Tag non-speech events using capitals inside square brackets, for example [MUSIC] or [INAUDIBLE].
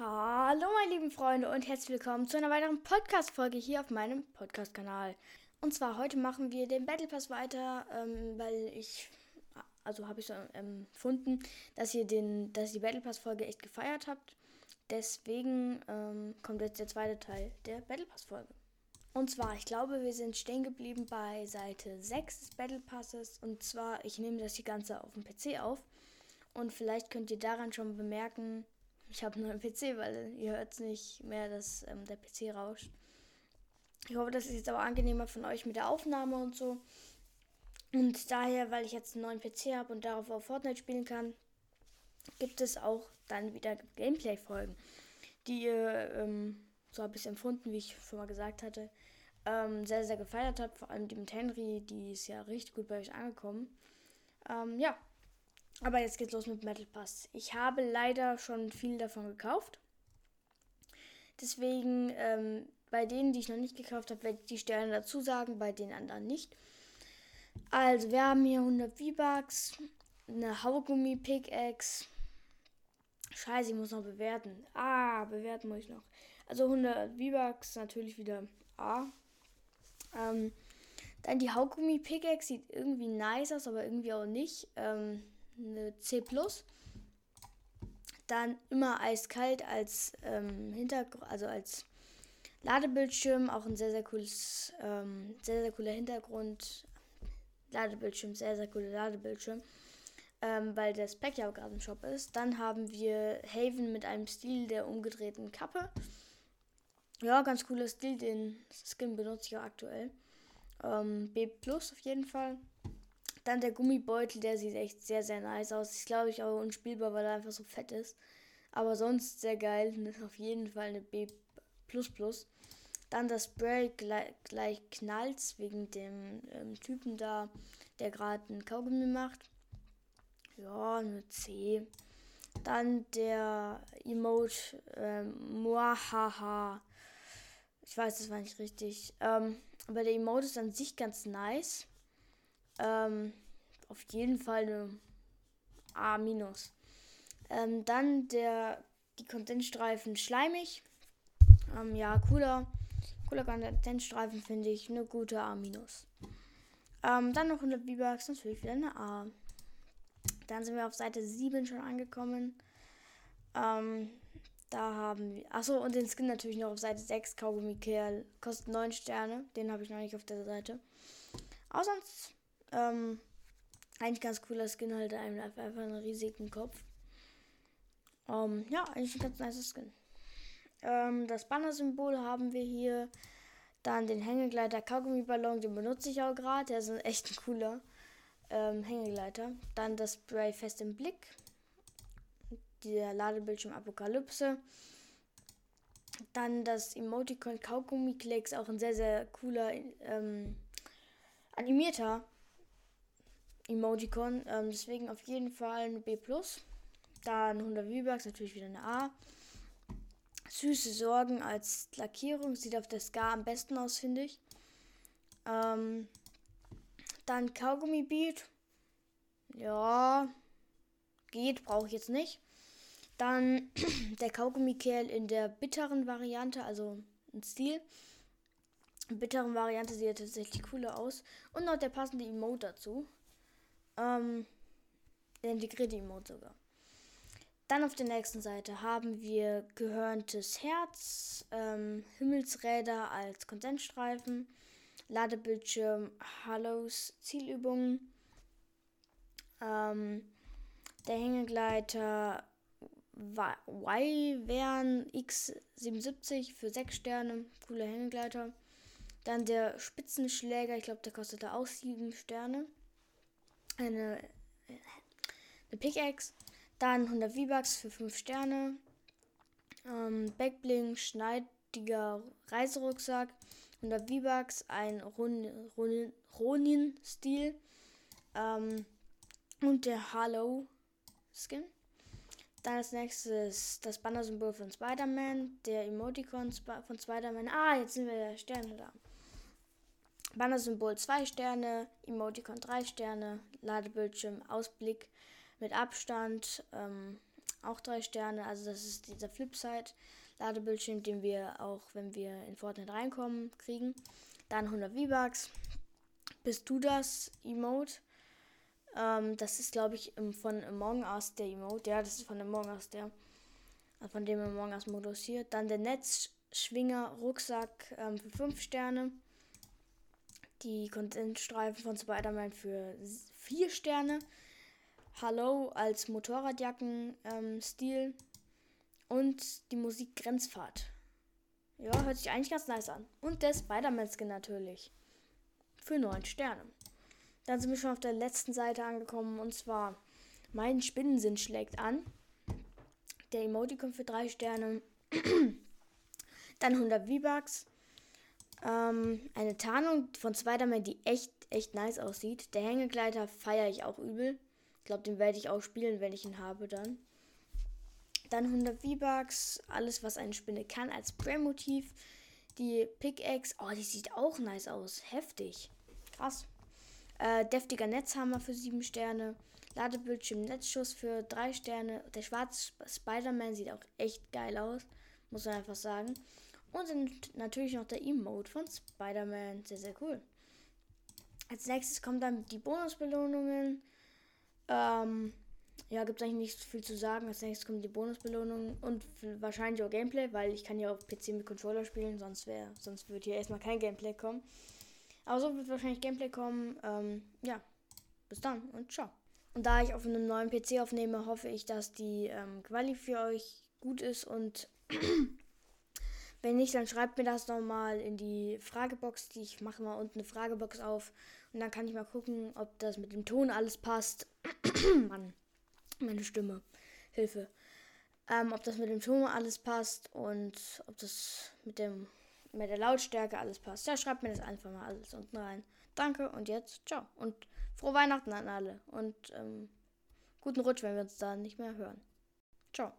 Hallo meine lieben Freunde und herzlich willkommen zu einer weiteren Podcast-Folge hier auf meinem Podcast-Kanal. Und zwar heute machen wir den Battle Pass weiter, ähm, weil ich, also habe ich so empfunden, dass ihr den, dass die Battle Pass-Folge echt gefeiert habt. Deswegen ähm, kommt jetzt der zweite Teil der Battle Pass-Folge. Und zwar, ich glaube, wir sind stehen geblieben bei Seite 6 des Battle Passes. Und zwar, ich nehme das hier Ganze auf dem PC auf. Und vielleicht könnt ihr daran schon bemerken, ich habe einen neuen PC, weil ihr hört nicht mehr, dass ähm, der PC rauscht. Ich hoffe, das ist jetzt aber angenehmer von euch mit der Aufnahme und so. Und daher, weil ich jetzt einen neuen PC habe und darauf auch Fortnite spielen kann, gibt es auch dann wieder Gameplay-Folgen, die ihr, ähm, so habe ich es empfunden, wie ich schon mal gesagt hatte, ähm, sehr, sehr gefeiert habt. Vor allem die mit Henry, die ist ja richtig gut bei euch angekommen. Ähm, ja, aber jetzt geht's los mit Metal Pass. Ich habe leider schon viel davon gekauft. Deswegen, ähm, bei denen, die ich noch nicht gekauft habe, werde ich die Sterne dazu sagen, bei den anderen nicht. Also, wir haben hier 100 V-Bucks, eine Haugummi Pickaxe. Scheiße, ich muss noch bewerten. Ah, bewerten muss ich noch. Also 100 V-Bucks, natürlich wieder A. Ähm, dann die Haugummi Pickaxe sieht irgendwie nice aus, aber irgendwie auch nicht. Ähm, eine C+. Dann immer eiskalt als ähm, Hintergrund, also als Ladebildschirm, auch ein sehr, sehr cooles, ähm, sehr, sehr cooler Hintergrund. Ladebildschirm, sehr, sehr cooler Ladebildschirm. Ähm, weil der Spec ja auch gerade im Shop ist. Dann haben wir Haven mit einem Stil der umgedrehten Kappe. Ja, ganz cooler Stil, den Skin benutze ich auch aktuell. Ähm, B auf jeden Fall. Dann der Gummibeutel, der sieht echt sehr, sehr nice aus. Ist, glaube ich, auch unspielbar, weil er einfach so fett ist. Aber sonst sehr geil. [LAUGHS] Auf jeden Fall eine B. Dann das Spray gleich, gleich knallt wegen dem ähm, Typen da, der gerade ein Kaugummi macht. Ja, eine C. Dann der Emote ähm, Muahaha. Ich weiß, das war nicht richtig. Ähm, aber der Emote ist an sich ganz nice. Ähm, auf jeden Fall eine A-. Ähm, dann der, die Kondensstreifen schleimig. Ähm, ja, cooler, cooler Kondensstreifen finde ich. Eine gute A-. Ähm, dann noch 100 V-Bucks, natürlich wieder eine A. Dann sind wir auf Seite 7 schon angekommen. Ähm, da haben wir. Achso, und den Skin natürlich noch auf Seite 6. Kaugummi Kerl. Kostet 9 Sterne. Den habe ich noch nicht auf der Seite. Aber sonst ähm, eigentlich ganz cooler Skin, halt einfach einen riesigen Kopf. Ähm, ja, eigentlich ein ganz nice Skin. Ähm, das Banner-Symbol haben wir hier. Dann den Hängegleiter Kaugummi-Ballon, den benutze ich auch gerade. Der ist echt ein cooler ähm, Hängegleiter. Dann das Spray fest im Blick. Der Ladebildschirm Apokalypse. Dann das Emoticon Kaugummi Klecks, auch ein sehr, sehr cooler ähm, animierter Emojicon. Ähm, deswegen auf jeden Fall eine B. Dann 100 V-Bucks, natürlich wieder eine A. Süße Sorgen als Lackierung. Sieht auf der Ska am besten aus, finde ich. Ähm, dann Kaugummi Beat. Ja, geht, brauche ich jetzt nicht. Dann [CLEARS THROAT] der Kaugummi-Kerl in der bitteren Variante, also ein Stil. In bitteren Variante sieht er tatsächlich cooler aus. Und noch der passende Emote dazu. Ähm, der integrierte Emote sogar. Dann auf der nächsten Seite haben wir gehörntes Herz, ähm, Himmelsräder als Konsensstreifen, Ladebildschirm, Hallows, Zielübungen, ähm, der Hängegleiter Wyvern X77 für 6 Sterne, cooler Hängegleiter. Dann der Spitzenschläger, ich glaube, der kostete auch 7 Sterne eine, eine Pickaxe, dann 100 V-Bucks für 5 Sterne, ähm, Backbling, schneidiger Reiserucksack, 100 V-Bucks, ein Ronin-Stil ähm, und der Halo Skin. Dann als nächstes das Banner-Symbol von Spider-Man, der Emoticon von Spider-Man. Ah, jetzt sind wir der Sterne da. Banner-Symbol 2 Sterne, Emoticon 3 Sterne, Ladebildschirm, Ausblick mit Abstand, ähm, auch drei Sterne. Also das ist dieser Flipside Ladebildschirm, den wir auch, wenn wir in Fortnite reinkommen, kriegen. Dann 100 V-Bucks. Bist du das Emote? Ähm, das ist, glaube ich, von Among Us der Emote. Ja, das ist von Among Us der. Also von dem Among Us Modus hier. Dann der Netzschwinger Rucksack ähm, für 5 Sterne. Die Konsentstreifen von Spider-Man für 4 Sterne. Hallo als Motorradjacken-Stil. Ähm, und die Musik Grenzfahrt. Ja, hört sich eigentlich ganz nice an. Und der Spider-Man-Skin natürlich. Für 9 Sterne. Dann sind wir schon auf der letzten Seite angekommen. Und zwar, mein Spinnensinn schlägt an. Der Emoticon für 3 Sterne. [CLEARS THROAT] Dann 100 V-Bucks. Ähm, eine Tarnung von Spider-Man, die echt, echt nice aussieht. Der Hängegleiter feiere ich auch übel. Ich glaube, den werde ich auch spielen, wenn ich ihn habe dann. Dann 100 V-Bucks, alles was eine Spinne kann als Spray-Motiv. Die Pickaxe, oh, die sieht auch nice aus. Heftig. Krass. Äh, deftiger Netzhammer für 7 Sterne. Ladebildschirm Netzschuss für 3 Sterne. Der schwarze Spider-Man sieht auch echt geil aus. Muss man einfach sagen. Und dann natürlich noch der Emote von Spider-Man. Sehr, sehr cool. Als nächstes kommen dann die Bonusbelohnungen. Ähm, ja, gibt es eigentlich nicht viel zu sagen. Als nächstes kommt die Bonusbelohnung und wahrscheinlich auch Gameplay, weil ich kann ja auf PC mit Controller spielen, sonst wäre, sonst würde hier erstmal kein Gameplay kommen. Aber so wird wahrscheinlich Gameplay kommen. Ähm, ja, bis dann und ciao. Und da ich auf einem neuen PC aufnehme, hoffe ich, dass die ähm, Quali für euch gut ist und [CLEARS THROAT] wenn nicht, dann schreibt mir das nochmal in die Fragebox. Die ich mache mal unten eine Fragebox auf und dann kann ich mal gucken, ob das mit dem Ton alles passt. [CLEARS THROAT] Mann meine Stimme. Hilfe. Ähm, ob das mit dem Ton alles passt und ob das mit dem mit der Lautstärke alles passt. Ja, schreibt mir das einfach mal alles unten rein. Danke und jetzt ciao und frohe Weihnachten an alle und ähm, guten Rutsch, wenn wir uns da nicht mehr hören. Ciao.